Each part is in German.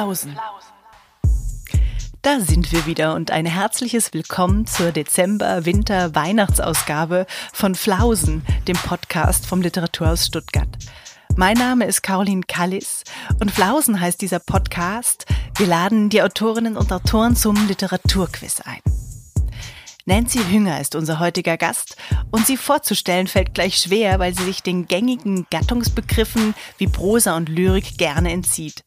Flausen. Da sind wir wieder und ein herzliches Willkommen zur Dezember-Winter-Weihnachtsausgabe von Flausen, dem Podcast vom Literaturhaus Stuttgart. Mein Name ist Caroline Kallis und Flausen heißt dieser Podcast. Wir laden die Autorinnen und Autoren zum Literaturquiz ein. Nancy Hünger ist unser heutiger Gast und sie vorzustellen fällt gleich schwer, weil sie sich den gängigen Gattungsbegriffen wie Prosa und Lyrik gerne entzieht.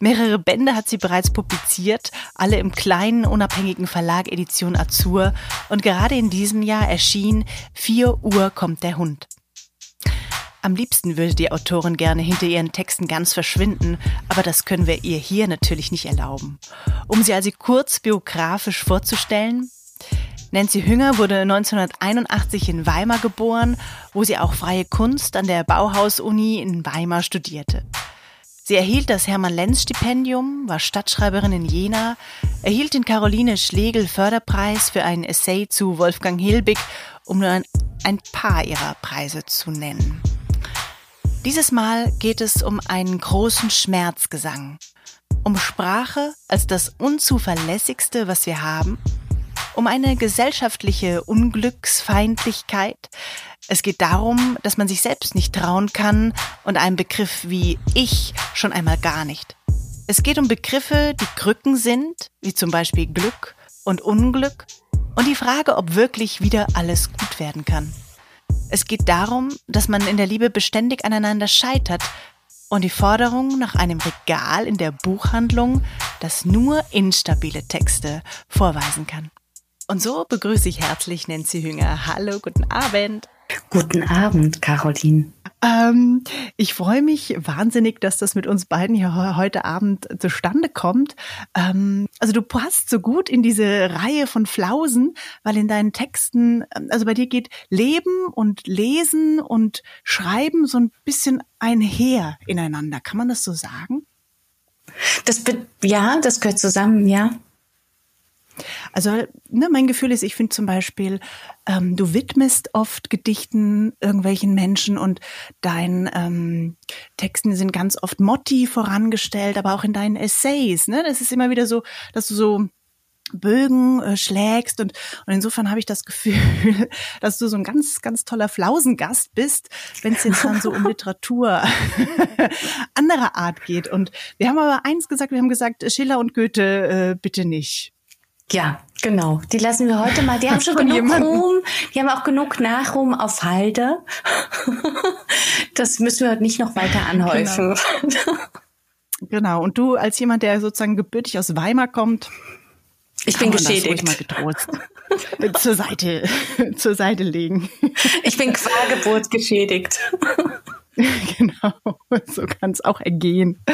Mehrere Bände hat sie bereits publiziert, alle im kleinen, unabhängigen Verlag Edition Azur und gerade in diesem Jahr erschien 4 Uhr kommt der Hund. Am liebsten würde die Autorin gerne hinter ihren Texten ganz verschwinden, aber das können wir ihr hier natürlich nicht erlauben. Um sie also kurz biografisch vorzustellen, Nancy Hünger wurde 1981 in Weimar geboren, wo sie auch freie Kunst an der Bauhaus-Uni in Weimar studierte. Sie erhielt das Hermann-Lenz-Stipendium, war Stadtschreiberin in Jena, erhielt den Caroline Schlegel-Förderpreis für ein Essay zu Wolfgang Hilbig, um nur ein, ein paar ihrer Preise zu nennen. Dieses Mal geht es um einen großen Schmerzgesang, um Sprache als das unzuverlässigste, was wir haben um eine gesellschaftliche Unglücksfeindlichkeit. Es geht darum, dass man sich selbst nicht trauen kann und einen Begriff wie ich schon einmal gar nicht. Es geht um Begriffe, die Krücken sind, wie zum Beispiel Glück und Unglück und die Frage, ob wirklich wieder alles gut werden kann. Es geht darum, dass man in der Liebe beständig aneinander scheitert und die Forderung nach einem Regal in der Buchhandlung, das nur instabile Texte vorweisen kann. Und so begrüße ich herzlich Nancy Hünger. Hallo, guten Abend. Guten Abend, Caroline. Ähm, ich freue mich wahnsinnig, dass das mit uns beiden hier heute Abend zustande kommt. Ähm, also du passt so gut in diese Reihe von Flausen, weil in deinen Texten, ähm, also bei dir geht Leben und Lesen und Schreiben so ein bisschen einher ineinander. Kann man das so sagen? Das ja, das gehört zusammen, ja. Also ne, mein Gefühl ist, ich finde zum Beispiel, ähm, du widmest oft Gedichten irgendwelchen Menschen und deinen ähm, Texten sind ganz oft Motti vorangestellt, aber auch in deinen Essays. Ne, das ist immer wieder so, dass du so Bögen äh, schlägst und, und insofern habe ich das Gefühl, dass du so ein ganz, ganz toller Flausengast bist, wenn es jetzt dann so um Literatur anderer Art geht. Und wir haben aber eins gesagt, wir haben gesagt, Schiller und Goethe äh, bitte nicht. Ja, genau. Die lassen wir heute mal. Die haben schon genug jemanden. Ruhm. Die haben auch genug Nachruhm auf Halde. Das müssen wir heute nicht noch weiter anhäufen. Genau. genau. Und du als jemand, der sozusagen gebürtig aus Weimar kommt, ich bin geschädigt. mal getrost zur Seite, zur Seite legen. Ich bin qua Geburt geschädigt. genau, so kann es auch ergehen.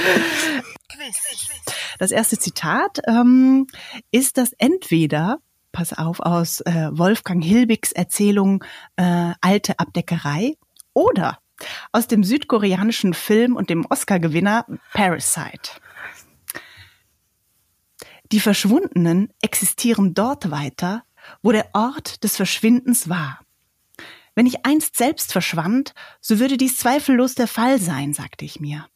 Das erste Zitat ähm, ist das entweder pass auf, aus äh, Wolfgang Hilbigs Erzählung äh, Alte Abdeckerei oder aus dem südkoreanischen Film und dem Oscar-Gewinner Parasite. Die Verschwundenen existieren dort weiter, wo der Ort des Verschwindens war. Wenn ich einst selbst verschwand, so würde dies zweifellos der Fall sein, sagte ich mir.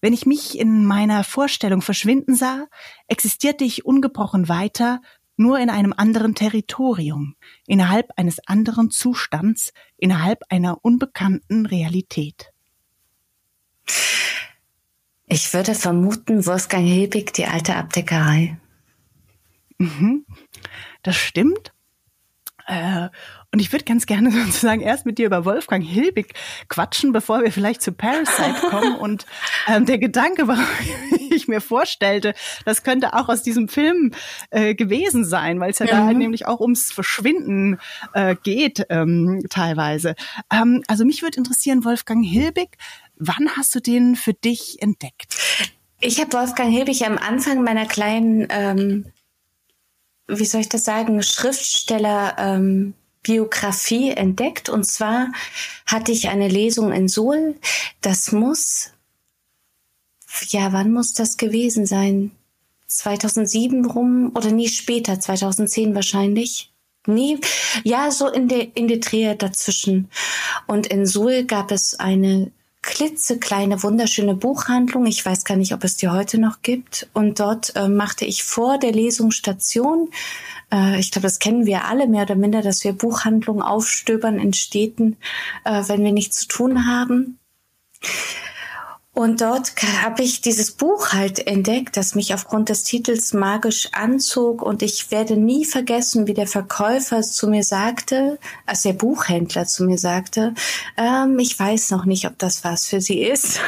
Wenn ich mich in meiner Vorstellung verschwinden sah, existierte ich ungebrochen weiter, nur in einem anderen Territorium, innerhalb eines anderen Zustands, innerhalb einer unbekannten Realität. Ich würde vermuten, Wolfgang Hilbig, die alte Abdeckerei. Mhm. Das stimmt. Äh, und ich würde ganz gerne sozusagen erst mit dir über Wolfgang Hilbig quatschen, bevor wir vielleicht zu Parasite kommen. Und ähm, der Gedanke, warum ich mir vorstellte, das könnte auch aus diesem Film äh, gewesen sein, weil es ja mhm. da halt nämlich auch ums Verschwinden äh, geht ähm, teilweise. Ähm, also mich würde interessieren, Wolfgang Hilbig, wann hast du den für dich entdeckt? Ich habe Wolfgang Hilbig am Anfang meiner kleinen ähm, wie soll ich das sagen, Schriftsteller ähm, Biografie entdeckt. Und zwar hatte ich eine Lesung in Suhl. Das muss, ja, wann muss das gewesen sein? 2007 rum oder nie später, 2010 wahrscheinlich. Nie, ja, so in der, in der Drehe dazwischen. Und in Suhl gab es eine klitzekleine, wunderschöne Buchhandlung. Ich weiß gar nicht, ob es die heute noch gibt. Und dort äh, machte ich vor der Lesung Station. Äh, ich glaube, das kennen wir alle mehr oder minder, dass wir Buchhandlungen aufstöbern in Städten, äh, wenn wir nichts zu tun haben. Und dort habe ich dieses Buch halt entdeckt, das mich aufgrund des Titels magisch anzog. Und ich werde nie vergessen, wie der Verkäufer zu mir sagte, als der Buchhändler zu mir sagte, ähm, ich weiß noch nicht, ob das was für Sie ist.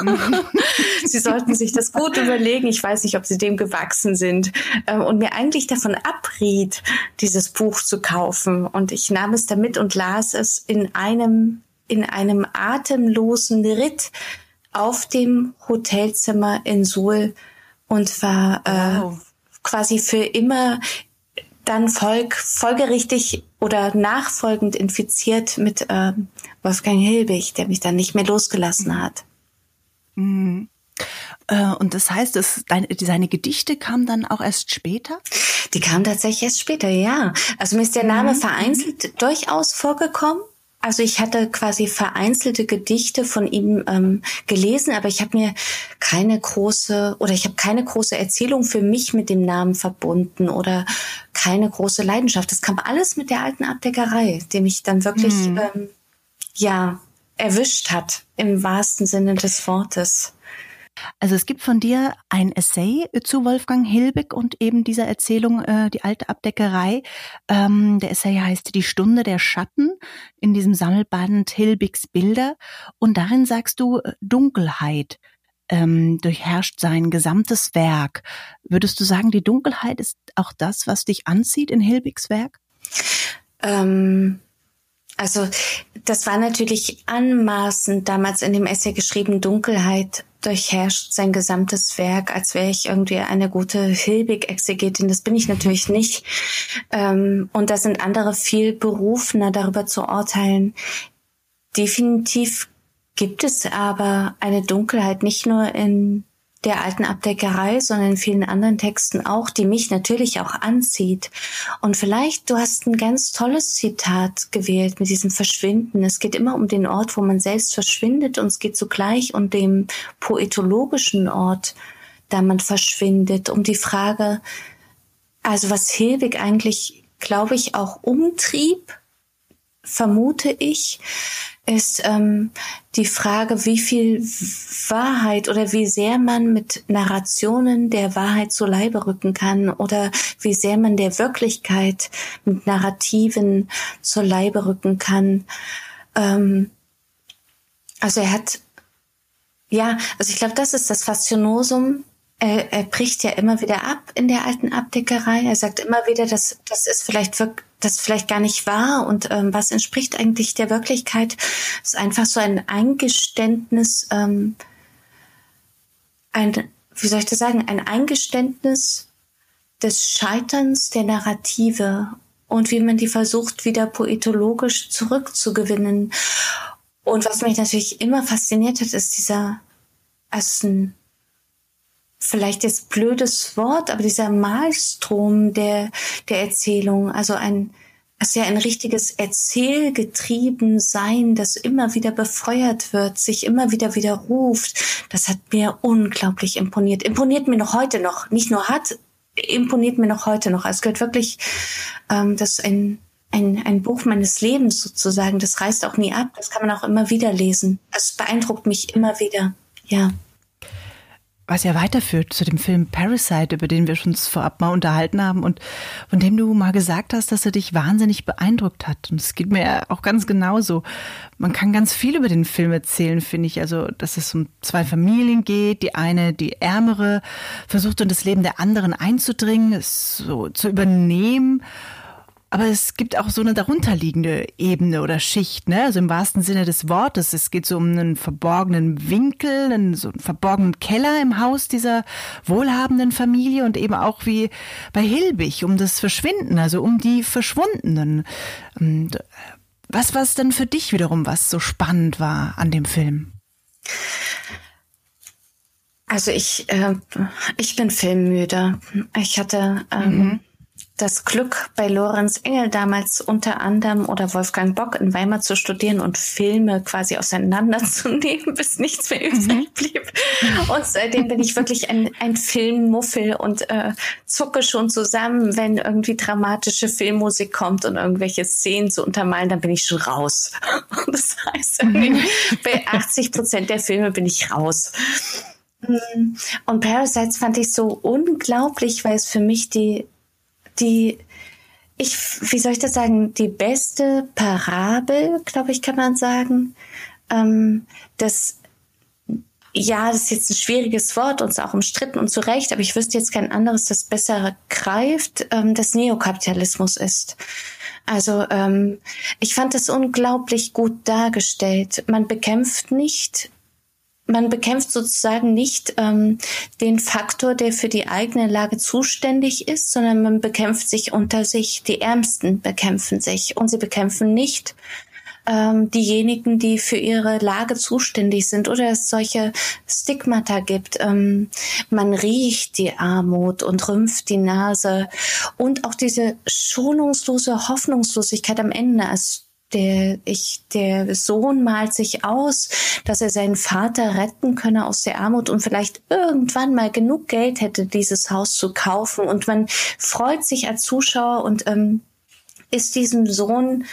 Sie sollten sich das gut überlegen. Ich weiß nicht, ob Sie dem gewachsen sind. Ähm, und mir eigentlich davon abriet, dieses Buch zu kaufen. Und ich nahm es damit und las es in einem in einem atemlosen Ritt auf dem Hotelzimmer in Suhl und war äh, wow. quasi für immer dann folg, folgerichtig oder nachfolgend infiziert mit äh, Wolfgang Hilbig, der mich dann nicht mehr losgelassen hat. Mhm. Äh, und das heißt, dass deine, seine Gedichte kamen dann auch erst später? Die kamen tatsächlich erst später, ja. Also mir ist der Name mhm. vereinzelt durchaus vorgekommen. Also ich hatte quasi vereinzelte Gedichte von ihm ähm, gelesen, aber ich habe mir keine große oder ich habe keine große Erzählung für mich mit dem Namen verbunden oder keine große Leidenschaft. Das kam alles mit der alten Abdeckerei, die mich dann wirklich mhm. ähm, ja erwischt hat im wahrsten Sinne des Wortes. Also es gibt von dir ein Essay zu Wolfgang Hilbig und eben dieser Erzählung äh, Die alte Abdeckerei. Ähm, der Essay heißt Die Stunde der Schatten in diesem Sammelband Hilbigs Bilder. Und darin sagst du äh, Dunkelheit ähm, durchherrscht sein gesamtes Werk. Würdest du sagen, die Dunkelheit ist auch das, was dich anzieht in Hilbigs Werk? Ähm also das war natürlich anmaßend damals in dem Essay geschrieben, Dunkelheit durchherrscht sein gesamtes Werk, als wäre ich irgendwie eine gute Hilbig-Exegetin. Das bin ich natürlich nicht. Ähm, und da sind andere viel berufener, darüber zu urteilen. Definitiv gibt es aber eine Dunkelheit, nicht nur in der alten Abdeckerei, sondern in vielen anderen Texten auch, die mich natürlich auch anzieht. Und vielleicht, du hast ein ganz tolles Zitat gewählt mit diesem Verschwinden. Es geht immer um den Ort, wo man selbst verschwindet und es geht zugleich um den poetologischen Ort, da man verschwindet, um die Frage, also was Hilbig eigentlich, glaube ich, auch umtrieb, vermute ich, ist ähm, die Frage, wie viel Wahrheit oder wie sehr man mit Narrationen der Wahrheit zu Leibe rücken kann oder wie sehr man der Wirklichkeit mit Narrativen zu Leibe rücken kann. Ähm, also er hat, ja, also ich glaube, das ist das Faszinosum er, er bricht ja immer wieder ab in der alten Abdeckerei. Er sagt immer wieder, dass das ist vielleicht wirklich das vielleicht gar nicht wahr und ähm, was entspricht eigentlich der Wirklichkeit, das ist einfach so ein Eingeständnis, ähm, ein, wie soll ich das sagen, ein Eingeständnis des Scheiterns der Narrative und wie man die versucht, wieder poetologisch zurückzugewinnen. Und was mich natürlich immer fasziniert hat, ist dieser, also ein vielleicht jetzt blödes Wort, aber dieser Malstrom der, der Erzählung, also ein, also ja ein richtiges Erzählgetrieben sein, das immer wieder befeuert wird, sich immer wieder widerruft, das hat mir unglaublich imponiert. Imponiert mir noch heute noch, nicht nur hat, imponiert mir noch heute noch. Es gehört wirklich, ähm, das ist ein, ein, ein Buch meines Lebens sozusagen, das reißt auch nie ab, das kann man auch immer wieder lesen. Es beeindruckt mich immer wieder, ja was ja weiterführt zu dem Film Parasite, über den wir uns vorab mal unterhalten haben und von dem du mal gesagt hast, dass er dich wahnsinnig beeindruckt hat. Und es geht mir auch ganz genauso. Man kann ganz viel über den Film erzählen, finde ich. Also, dass es um zwei Familien geht. Die eine, die ärmere, versucht in das Leben der anderen einzudringen, es so zu übernehmen aber es gibt auch so eine darunterliegende Ebene oder Schicht, ne? Also im wahrsten Sinne des Wortes. Es geht so um einen verborgenen Winkel, einen, so einen verborgenen Keller im Haus dieser wohlhabenden Familie und eben auch wie bei Hilbig um das Verschwinden, also um die Verschwundenen. Und was war es denn für dich wiederum, was so spannend war an dem Film? Also ich, äh, ich bin filmmüde. Ich hatte ähm, mhm das Glück bei Lorenz Engel damals unter anderem oder Wolfgang Bock in Weimar zu studieren und Filme quasi auseinanderzunehmen, bis nichts mehr übrig mhm. blieb. Und seitdem bin ich wirklich ein, ein Filmmuffel und äh, zucke schon zusammen, wenn irgendwie dramatische Filmmusik kommt und irgendwelche Szenen zu untermalen, dann bin ich schon raus. Und das heißt, bei 80 Prozent der Filme bin ich raus. Mm. Und Parasites fand ich so unglaublich, weil es für mich die die, ich, wie soll ich das sagen, die beste Parabel, glaube ich, kann man sagen. Ähm, das, ja, das ist jetzt ein schwieriges Wort und auch umstritten und zu Recht, aber ich wüsste jetzt kein anderes, das besser greift, ähm, das Neokapitalismus ist. Also ähm, ich fand das unglaublich gut dargestellt. Man bekämpft nicht man bekämpft sozusagen nicht ähm, den Faktor, der für die eigene Lage zuständig ist, sondern man bekämpft sich unter sich. Die Ärmsten bekämpfen sich und sie bekämpfen nicht ähm, diejenigen, die für ihre Lage zuständig sind oder es solche Stigmata gibt. Ähm, man riecht die Armut und rümpft die Nase und auch diese schonungslose Hoffnungslosigkeit am Ende. als der, ich, der Sohn malt sich aus, dass er seinen Vater retten könne aus der Armut und vielleicht irgendwann mal genug Geld hätte, dieses Haus zu kaufen. Und man freut sich als Zuschauer und ähm, ist diesem Sohn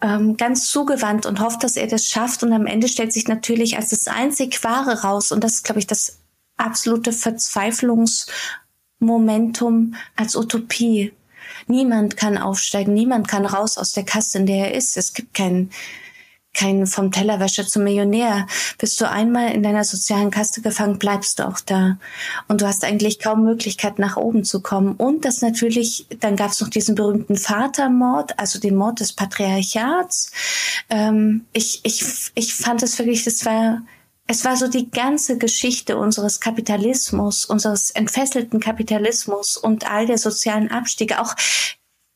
ähm, ganz zugewandt und hofft, dass er das schafft. Und am Ende stellt sich natürlich als das einzig Wahre raus. Und das ist, glaube ich, das absolute Verzweiflungsmomentum als Utopie Niemand kann aufsteigen, niemand kann raus aus der Kasse, in der er ist. Es gibt keinen kein vom Tellerwäscher zum Millionär. Bist du einmal in deiner sozialen Kaste gefangen, bleibst du auch da. Und du hast eigentlich kaum Möglichkeit, nach oben zu kommen. Und das natürlich, dann gab es noch diesen berühmten Vatermord, also den Mord des Patriarchats. Ähm, ich, ich, ich fand es wirklich, das war es war so die ganze Geschichte unseres Kapitalismus, unseres entfesselten Kapitalismus und all der sozialen Abstiege, auch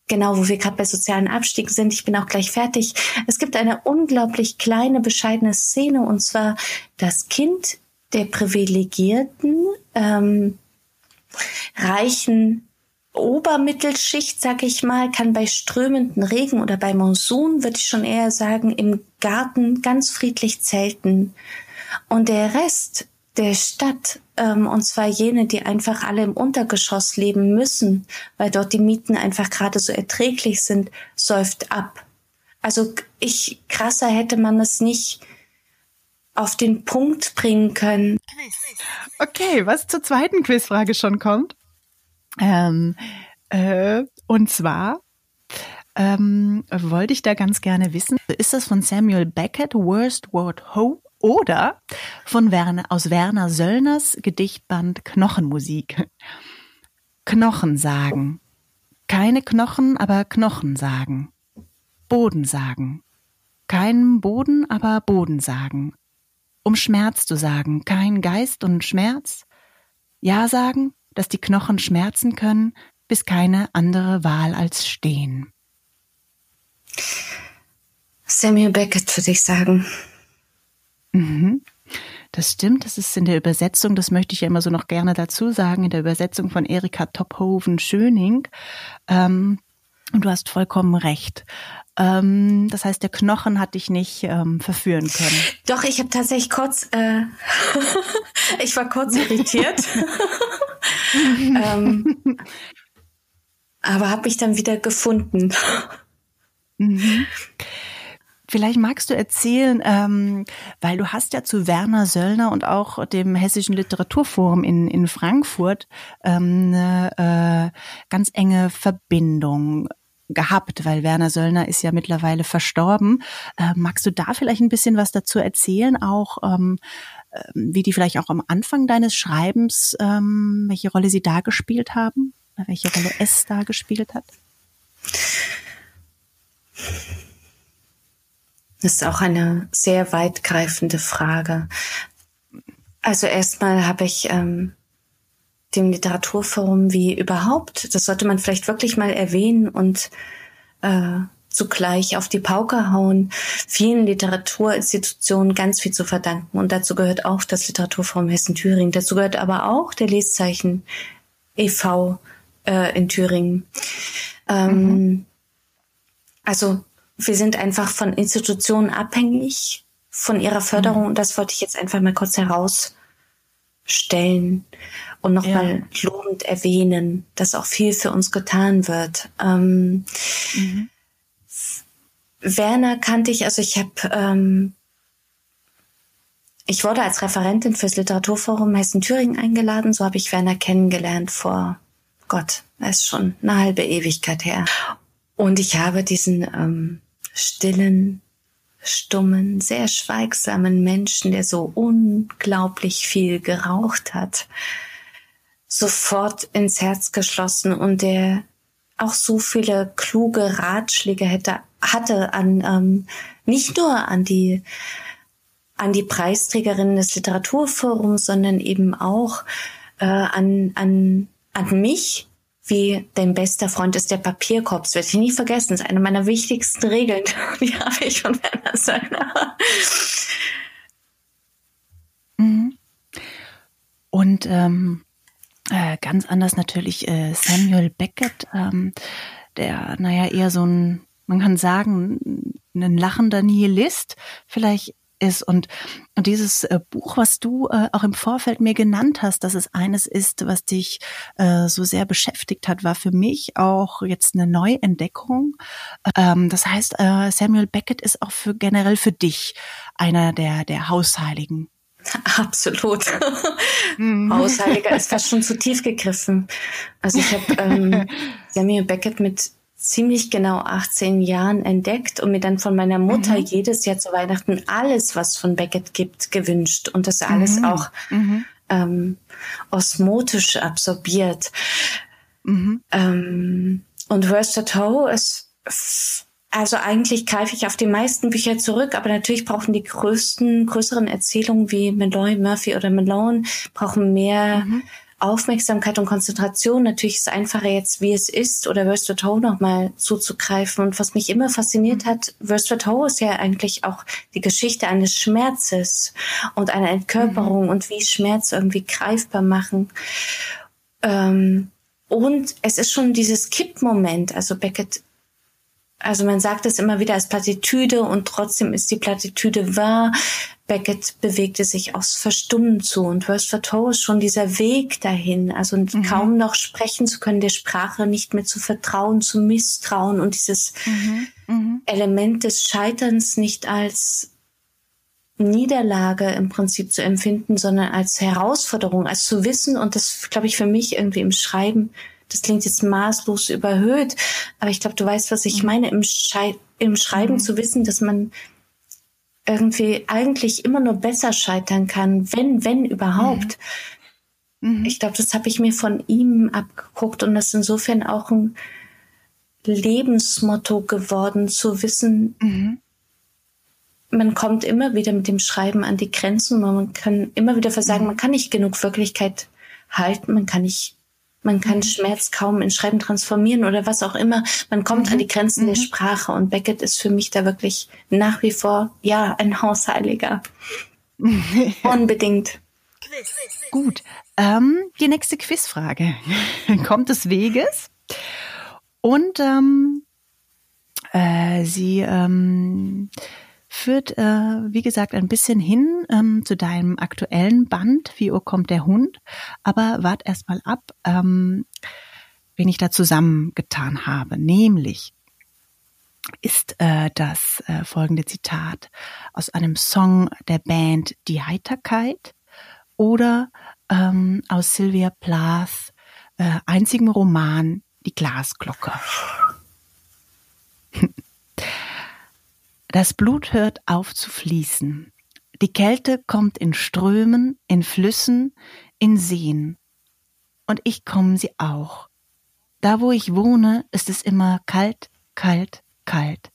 genau, wo wir gerade bei sozialen Abstiegen sind, ich bin auch gleich fertig. Es gibt eine unglaublich kleine, bescheidene Szene, und zwar das Kind der privilegierten, ähm, reichen Obermittelschicht, sag ich mal, kann bei strömenden Regen oder bei Monsun, würde ich schon eher sagen, im Garten ganz friedlich zelten. Und der Rest der Stadt, ähm, und zwar jene, die einfach alle im Untergeschoss leben müssen, weil dort die Mieten einfach gerade so erträglich sind, säuft ab. Also ich krasser hätte man es nicht auf den Punkt bringen können. Okay, was zur zweiten Quizfrage schon kommt. Ähm, äh, und zwar ähm, wollte ich da ganz gerne wissen, ist das von Samuel Beckett, Worst Word Hope? Oder von Werner, aus Werner Söllners Gedichtband Knochenmusik. Knochen sagen. Keine Knochen, aber Knochen sagen. Boden sagen. Kein Boden, aber Boden sagen. Um Schmerz zu sagen, kein Geist und Schmerz. Ja sagen, dass die Knochen schmerzen können, bis keine andere Wahl als stehen. Samuel Beckett würde ich sagen. Mhm. Das stimmt, das ist in der Übersetzung, das möchte ich ja immer so noch gerne dazu sagen, in der Übersetzung von Erika Tophoven-Schöning. Ähm, und du hast vollkommen recht. Ähm, das heißt, der Knochen hat dich nicht ähm, verführen können. Doch, ich habe tatsächlich kurz, äh, ich war kurz irritiert. ähm, aber habe mich dann wieder gefunden. Mhm. Vielleicht magst du erzählen, ähm, weil du hast ja zu Werner Söllner und auch dem Hessischen Literaturforum in, in Frankfurt ähm, eine äh, ganz enge Verbindung gehabt, weil Werner Söllner ist ja mittlerweile verstorben. Äh, magst du da vielleicht ein bisschen was dazu erzählen, auch ähm, äh, wie die vielleicht auch am Anfang deines Schreibens, ähm, welche Rolle sie da gespielt haben, welche Rolle es da gespielt hat? Das ist auch eine sehr weitgreifende Frage. Also erstmal habe ich ähm, dem Literaturforum wie überhaupt, das sollte man vielleicht wirklich mal erwähnen und äh, zugleich auf die Pauke hauen, vielen Literaturinstitutionen ganz viel zu verdanken. Und dazu gehört auch das Literaturforum Hessen-Thüringen. Dazu gehört aber auch der Leszeichen e.V., äh, in Thüringen. Ähm, mhm. Also wir sind einfach von Institutionen abhängig, von ihrer Förderung. Und mhm. das wollte ich jetzt einfach mal kurz herausstellen und nochmal ja. lobend erwähnen, dass auch viel für uns getan wird. Ähm, mhm. Werner kannte ich, also ich habe, ähm, ich wurde als Referentin fürs Literaturforum Hessen-Thüringen eingeladen. So habe ich Werner kennengelernt vor Gott, das ist schon eine halbe Ewigkeit her. Und ich habe diesen ähm, stillen, stummen, sehr schweigsamen Menschen, der so unglaublich viel geraucht hat, sofort ins Herz geschlossen und der auch so viele kluge Ratschläge hätte hatte an ähm, nicht nur an die an die Preisträgerinnen des Literaturforums, sondern eben auch äh, an an an mich wie dein bester Freund ist der Papierkorb. Das werde ich nie vergessen. Das ist eine meiner wichtigsten Regeln. Die habe ich von Werner Söllner. Mhm. Und ähm, äh, ganz anders natürlich äh, Samuel Beckett, ähm, der, naja, eher so ein, man kann sagen, ein lachender Nihilist, vielleicht ist. Und, und dieses äh, Buch, was du äh, auch im Vorfeld mir genannt hast, dass es eines ist, was dich äh, so sehr beschäftigt hat, war für mich auch jetzt eine Neuentdeckung. Ähm, das heißt, äh, Samuel Beckett ist auch für generell für dich einer der, der Hausheiligen. Absolut. Mhm. Hausheiliger ist fast schon zu tief gegriffen. Also ich habe ähm, Samuel Beckett mit ziemlich genau 18 Jahren entdeckt und mir dann von meiner Mutter mhm. jedes Jahr zu Weihnachten alles, was von Beckett gibt, gewünscht und das alles mhm. auch mhm. Ähm, osmotisch absorbiert. Mhm. Ähm, und Worst at Home ist, also eigentlich greife ich auf die meisten Bücher zurück, aber natürlich brauchen die größten, größeren Erzählungen wie Malloy, Murphy oder Malone brauchen mehr mhm. Aufmerksamkeit und Konzentration. Natürlich ist es einfacher jetzt, wie es ist, oder Worst at Home nochmal zuzugreifen. Und was mich immer fasziniert hat, Worst at Home ist ja eigentlich auch die Geschichte eines Schmerzes und einer Entkörperung mhm. und wie Schmerz irgendwie greifbar machen. Ähm, und es ist schon dieses Kippmoment. Also Beckett also man sagt es immer wieder als Plattitüde und trotzdem ist die Plattitüde wahr. Beckett bewegte sich aufs Verstummen zu und Wordsworth ist schon dieser Weg dahin, also mhm. kaum noch sprechen zu können, der Sprache nicht mehr zu vertrauen, zu misstrauen und dieses mhm. Mhm. Element des Scheiterns nicht als Niederlage im Prinzip zu empfinden, sondern als Herausforderung, als zu wissen und das glaube ich für mich irgendwie im Schreiben, das klingt jetzt maßlos überhöht, aber ich glaube, du weißt, was ich mhm. meine, im, Schei im Schreiben mhm. zu wissen, dass man irgendwie eigentlich immer nur besser scheitern kann, wenn, wenn überhaupt. Mhm. mhm. Ich glaube, das habe ich mir von ihm abgeguckt und das ist insofern auch ein Lebensmotto geworden, zu wissen, mhm. man kommt immer wieder mit dem Schreiben an die Grenzen und man kann immer wieder versagen, mhm. man kann nicht genug Wirklichkeit halten, man kann nicht man kann mhm. Schmerz kaum in Schreiben transformieren oder was auch immer. Man kommt mhm. an die Grenzen mhm. der Sprache und Beckett ist für mich da wirklich nach wie vor, ja, ein Hausheiliger. Unbedingt. Gut. Ähm, die nächste Quizfrage kommt des Weges. Und ähm, äh, sie ähm, führt, äh, wie gesagt, ein bisschen hin ähm, zu deinem aktuellen Band, Wie Uhr kommt der Hund. Aber wart erst mal ab, ähm, wen ich da zusammengetan habe. Nämlich ist äh, das äh, folgende Zitat aus einem Song der Band Die Heiterkeit oder ähm, aus Sylvia Plath äh, einzigem Roman Die Glasglocke. Das Blut hört auf zu fließen. Die Kälte kommt in Strömen, in Flüssen, in Seen. Und ich komme sie auch. Da, wo ich wohne, ist es immer kalt, kalt, kalt.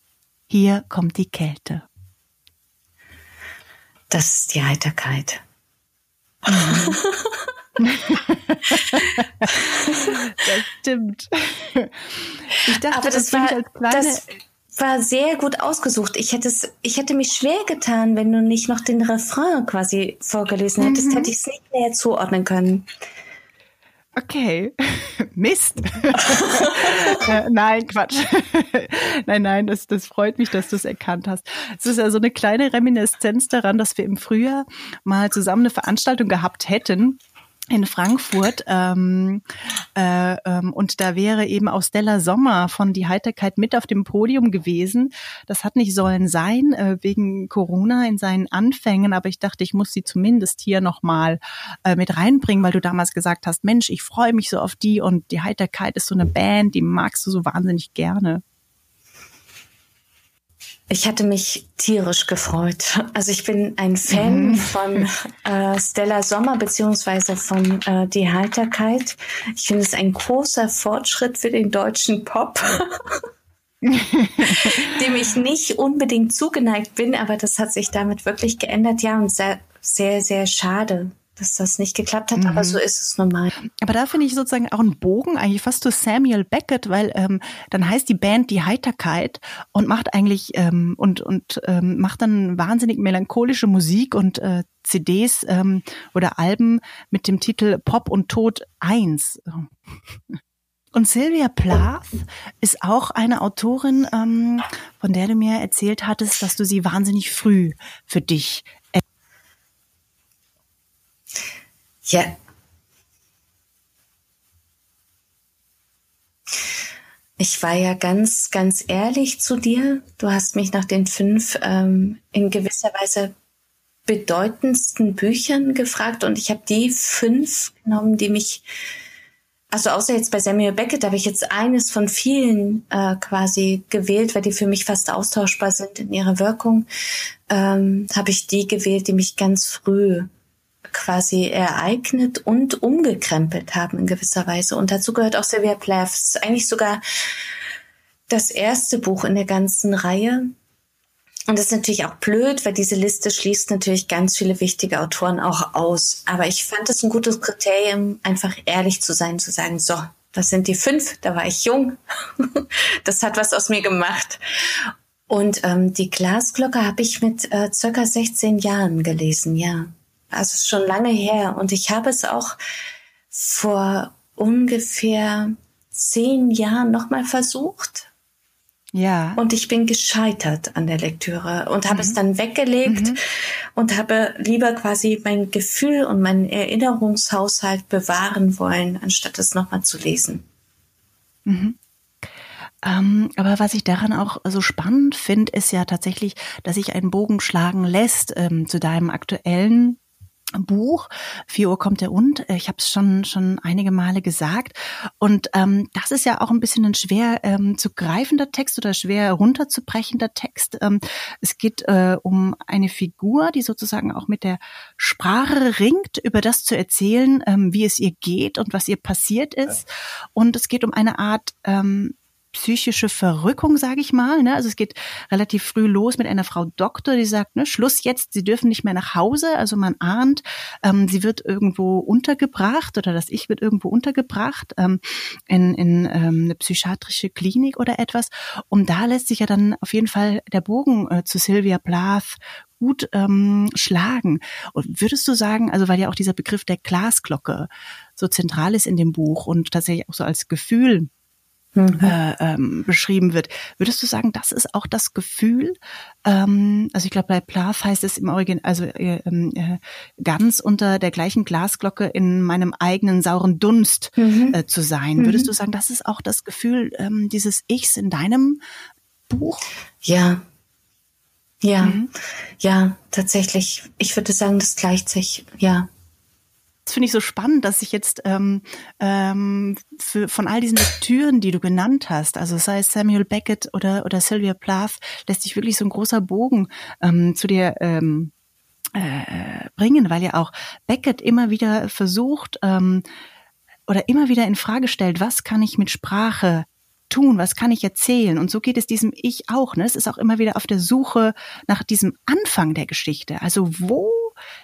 Hier kommt die Kälte. Das ist die Heiterkeit. Das stimmt. Ich dachte, Aber das, das war als kleine das, war sehr gut ausgesucht. Ich hätte es, ich hätte mich schwer getan, wenn du nicht noch den Refrain quasi vorgelesen hättest, mhm. hätte ich es nicht mehr zuordnen können. Okay. Mist. äh, nein, Quatsch. nein, nein, das, das freut mich, dass du es erkannt hast. Es ist ja so eine kleine Reminiszenz daran, dass wir im Frühjahr mal zusammen eine Veranstaltung gehabt hätten in Frankfurt ähm, äh, ähm, und da wäre eben auch Stella Sommer von Die Heiterkeit mit auf dem Podium gewesen. Das hat nicht sollen sein äh, wegen Corona in seinen Anfängen, aber ich dachte, ich muss sie zumindest hier nochmal äh, mit reinbringen, weil du damals gesagt hast, Mensch, ich freue mich so auf die und Die Heiterkeit ist so eine Band, die magst du so wahnsinnig gerne. Ich hatte mich tierisch gefreut. Also ich bin ein Fan mhm. von äh, Stella Sommer beziehungsweise von äh, Die Heiterkeit. Ich finde es ein großer Fortschritt für den deutschen Pop. dem ich nicht unbedingt zugeneigt bin, aber das hat sich damit wirklich geändert, ja, und sehr, sehr, sehr schade dass das nicht geklappt hat, mhm. aber so ist es normal. Aber da finde ich sozusagen auch einen Bogen eigentlich fast zu Samuel Beckett, weil ähm, dann heißt die Band die Heiterkeit und macht eigentlich ähm, und und ähm, macht dann wahnsinnig melancholische Musik und äh, CDs ähm, oder Alben mit dem Titel Pop und Tod 1. Und Sylvia Plath ist auch eine Autorin, ähm, von der du mir erzählt hattest, dass du sie wahnsinnig früh für dich ja. Ich war ja ganz, ganz ehrlich zu dir. Du hast mich nach den fünf ähm, in gewisser Weise bedeutendsten Büchern gefragt und ich habe die fünf genommen, die mich, also außer jetzt bei Samuel Beckett, habe ich jetzt eines von vielen äh, quasi gewählt, weil die für mich fast austauschbar sind in ihrer Wirkung, ähm, habe ich die gewählt, die mich ganz früh quasi ereignet und umgekrempelt haben in gewisser Weise. Und dazu gehört auch Sylvia Plath. Eigentlich sogar das erste Buch in der ganzen Reihe. Und das ist natürlich auch blöd, weil diese Liste schließt natürlich ganz viele wichtige Autoren auch aus. Aber ich fand es ein gutes Kriterium, einfach ehrlich zu sein, zu sagen, so, das sind die fünf, da war ich jung. das hat was aus mir gemacht. Und ähm, die Glasglocke habe ich mit äh, circa 16 Jahren gelesen, ja. Also ist schon lange her. Und ich habe es auch vor ungefähr zehn Jahren nochmal versucht. Ja. Und ich bin gescheitert an der Lektüre und habe mhm. es dann weggelegt mhm. und habe lieber quasi mein Gefühl und meinen Erinnerungshaushalt bewahren wollen, anstatt es nochmal zu lesen. Mhm. Ähm, aber was ich daran auch so spannend finde, ist ja tatsächlich, dass sich ein Bogen schlagen lässt ähm, zu deinem aktuellen Buch. 4 Uhr kommt der und. Ich habe es schon schon einige Male gesagt. Und ähm, das ist ja auch ein bisschen ein schwer ähm, zu greifender Text oder schwer runterzubrechender Text. Ähm, es geht äh, um eine Figur, die sozusagen auch mit der Sprache ringt, über das zu erzählen, ähm, wie es ihr geht und was ihr passiert ist. Und es geht um eine Art ähm, psychische Verrückung, sage ich mal. Ne? Also es geht relativ früh los mit einer Frau Doktor, die sagt, ne, Schluss jetzt, sie dürfen nicht mehr nach Hause. Also man ahnt, ähm, sie wird irgendwo untergebracht oder das Ich wird irgendwo untergebracht ähm, in, in ähm, eine psychiatrische Klinik oder etwas. Und da lässt sich ja dann auf jeden Fall der Bogen äh, zu Sylvia Plath gut ähm, schlagen. Und würdest du sagen, also weil ja auch dieser Begriff der Glasglocke so zentral ist in dem Buch und tatsächlich auch so als Gefühl mhm. äh, ähm, beschrieben wird. Würdest du sagen, das ist auch das Gefühl? Ähm, also ich glaube, bei Plath heißt es im Original, also äh, ähm, äh, ganz unter der gleichen Glasglocke in meinem eigenen sauren Dunst mhm. äh, zu sein. Mhm. Würdest du sagen, das ist auch das Gefühl ähm, dieses Ichs in deinem Buch? Ja, ja, mhm. ja, tatsächlich. Ich würde sagen, das gleicht sich, ja. Das finde ich so spannend, dass ich jetzt ähm, ähm, für, von all diesen Lektüren, die du genannt hast, also sei es Samuel Beckett oder, oder Sylvia Plath, lässt sich wirklich so ein großer Bogen ähm, zu dir ähm, äh, bringen, weil ja auch Beckett immer wieder versucht ähm, oder immer wieder in Frage stellt, was kann ich mit Sprache tun, was kann ich erzählen? Und so geht es diesem Ich auch. Ne? Es ist auch immer wieder auf der Suche nach diesem Anfang der Geschichte. Also wo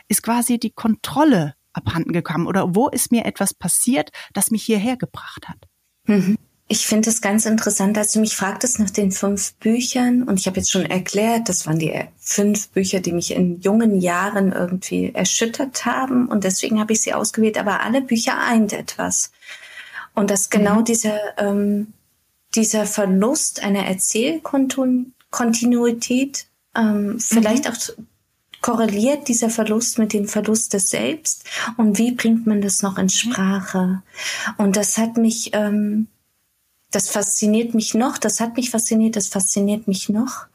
ist quasi die Kontrolle abhanden gekommen oder wo ist mir etwas passiert, das mich hierher gebracht hat? Mhm. ich finde es ganz interessant, als du mich fragtest nach den fünf Büchern und ich habe jetzt schon erklärt, das waren die fünf Bücher, die mich in jungen Jahren irgendwie erschüttert haben und deswegen habe ich sie ausgewählt, aber alle Bücher eint etwas. Und dass genau mhm. dieser, ähm, dieser Verlust einer Erzählkontinuität ähm, vielleicht mhm. auch korreliert dieser Verlust mit dem Verlust des Selbst und wie bringt man das noch in mhm. Sprache? Und das hat mich ähm, das fasziniert mich noch, das hat mich fasziniert, das fasziniert mich noch.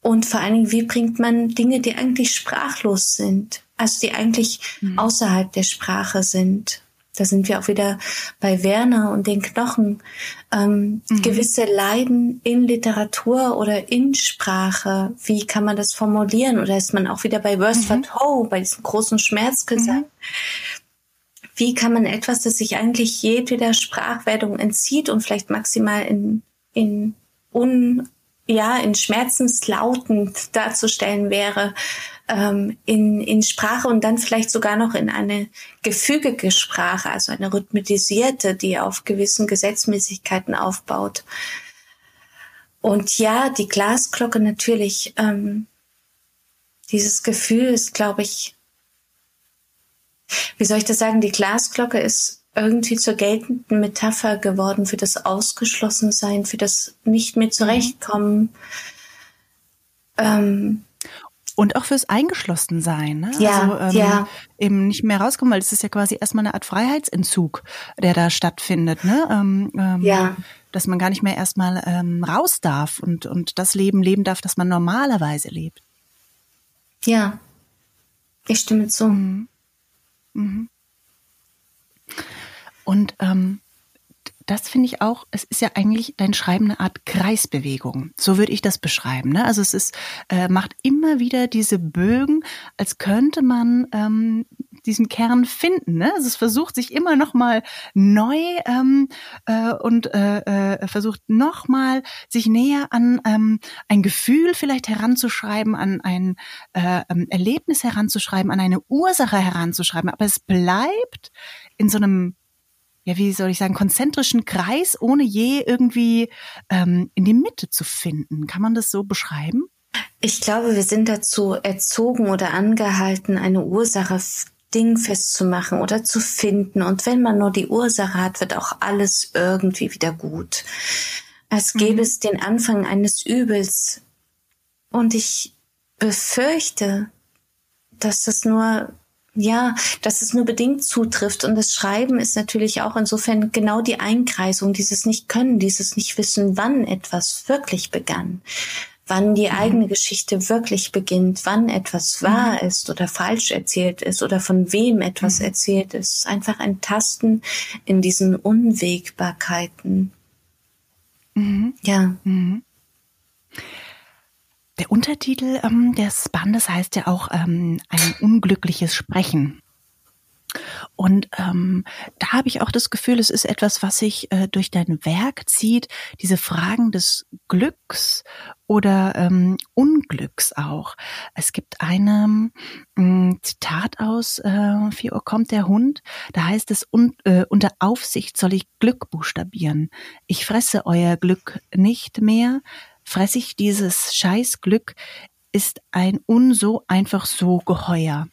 Und vor allen Dingen, wie bringt man Dinge, die eigentlich sprachlos sind, also die eigentlich mhm. außerhalb der Sprache sind. Da sind wir auch wieder bei Werner und den Knochen. Ähm, mhm. Gewisse Leiden in Literatur oder in Sprache, wie kann man das formulieren? Oder ist man auch wieder bei Wordsworth mhm. Ho, bei diesem großen Schmerzgesang? Mhm wie kann man etwas, das sich eigentlich jedweder Sprachwertung entzieht und vielleicht maximal in, in un, ja, in schmerzenslautend darzustellen wäre, ähm, in, in Sprache und dann vielleicht sogar noch in eine gefügige Sprache, also eine rhythmisierte, die auf gewissen Gesetzmäßigkeiten aufbaut. Und ja, die Glasglocke natürlich, ähm, dieses Gefühl ist, glaube ich, wie soll ich das sagen, die Glasglocke ist irgendwie zur geltenden Metapher geworden für das Ausgeschlossensein, für das nicht mehr zurechtkommen. Ähm, und auch fürs Eingeschlossensein. Ne? Ja, also, ähm, ja. Eben nicht mehr rauskommen, weil es ist ja quasi erstmal eine Art Freiheitsentzug, der da stattfindet. Ne? Ähm, ähm, ja. Dass man gar nicht mehr erstmal ähm, raus darf und, und das Leben leben darf, das man normalerweise lebt. Ja, ich stimme zu. Mhm. Mhm. Und ähm, das finde ich auch, es ist ja eigentlich dein Schreiben eine Art Kreisbewegung. So würde ich das beschreiben. Ne? Also es ist, äh, macht immer wieder diese Bögen, als könnte man ähm, diesen Kern finden. Ne? Also es versucht sich immer noch mal neu ähm, äh, und äh, äh, versucht noch mal sich näher an ähm, ein Gefühl vielleicht heranzuschreiben, an ein äh, ähm, Erlebnis heranzuschreiben, an eine Ursache heranzuschreiben. Aber es bleibt in so einem ja, wie soll ich sagen, konzentrischen Kreis, ohne je irgendwie ähm, in die Mitte zu finden. Kann man das so beschreiben? Ich glaube, wir sind dazu erzogen oder angehalten, eine Ursache dingfest zu machen oder zu finden. Und wenn man nur die Ursache hat, wird auch alles irgendwie wieder gut. Als gäbe mhm. es den Anfang eines Übels. Und ich befürchte, dass das nur ja, dass es nur bedingt zutrifft. Und das Schreiben ist natürlich auch insofern genau die Einkreisung, dieses Nicht-Können, dieses Nicht-Wissen, wann etwas wirklich begann, wann die mhm. eigene Geschichte wirklich beginnt, wann etwas wahr mhm. ist oder falsch erzählt ist oder von wem etwas mhm. erzählt ist. Einfach ein Tasten in diesen Unwägbarkeiten. Mhm. Ja. Mhm. Der Untertitel ähm, des Bandes heißt ja auch ähm, ein unglückliches Sprechen. Und ähm, da habe ich auch das Gefühl, es ist etwas, was sich äh, durch dein Werk zieht, diese Fragen des Glücks oder ähm, Unglücks auch. Es gibt ein ähm, Zitat aus äh, 4 Uhr kommt der Hund, da heißt es, un, äh, unter Aufsicht soll ich Glück buchstabieren. Ich fresse euer Glück nicht mehr, fresse ich dieses Scheißglück, ist ein unso einfach so geheuer.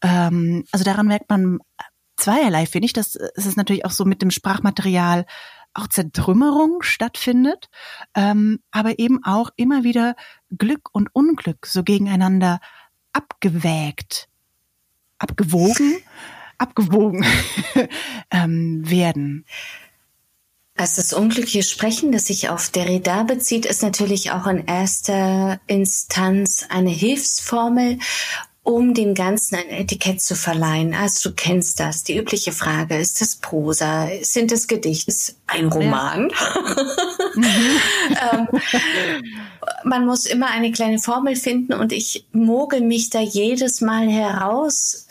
Ähm, also daran merkt man zweierlei, finde ich, dass es natürlich auch so mit dem Sprachmaterial auch Zertrümmerung stattfindet, ähm, aber eben auch immer wieder Glück und Unglück so gegeneinander abgewägt, abgewogen, abgewogen ähm, werden. Also das unglückliche Sprechen, das sich auf Derrida bezieht, ist natürlich auch in erster Instanz eine Hilfsformel, um dem Ganzen ein Etikett zu verleihen. Also du kennst das, die übliche Frage, ist das Prosa, sind es Gedichte, ist ein Roman? Ja. ähm, man muss immer eine kleine Formel finden und ich mogel mich da jedes Mal heraus,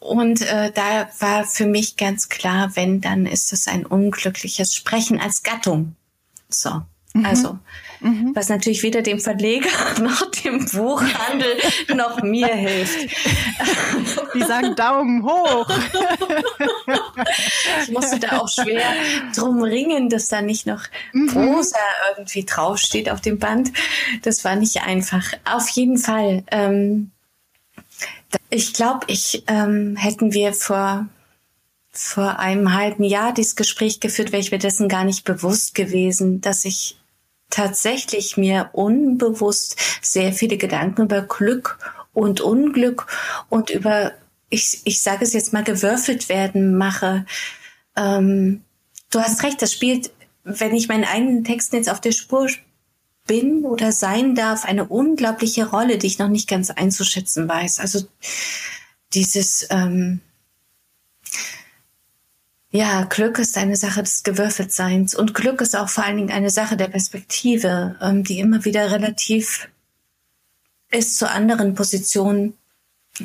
und äh, da war für mich ganz klar, wenn, dann ist es ein unglückliches Sprechen als Gattung. So. Mhm. Also, mhm. was natürlich weder dem Verleger noch dem Buchhandel noch mir hilft. Die sagen Daumen hoch. Ich musste da auch schwer drum ringen, dass da nicht noch mhm. Prosa irgendwie draufsteht auf dem Band. Das war nicht einfach. Auf jeden Fall. Ähm, ich glaube, ich ähm, hätten wir vor vor einem halben Jahr dieses Gespräch geführt, wäre ich mir dessen gar nicht bewusst gewesen, dass ich tatsächlich mir unbewusst sehr viele Gedanken über Glück und Unglück und über, ich, ich sage es jetzt mal, gewürfelt werden mache. Ähm, du hast recht, das spielt, wenn ich meinen eigenen Texten jetzt auf der Spur bin oder sein darf, eine unglaubliche Rolle, die ich noch nicht ganz einzuschätzen weiß. Also dieses, ähm, ja, Glück ist eine Sache des Gewürfeltseins und Glück ist auch vor allen Dingen eine Sache der Perspektive, ähm, die immer wieder relativ ist zu anderen Positionen.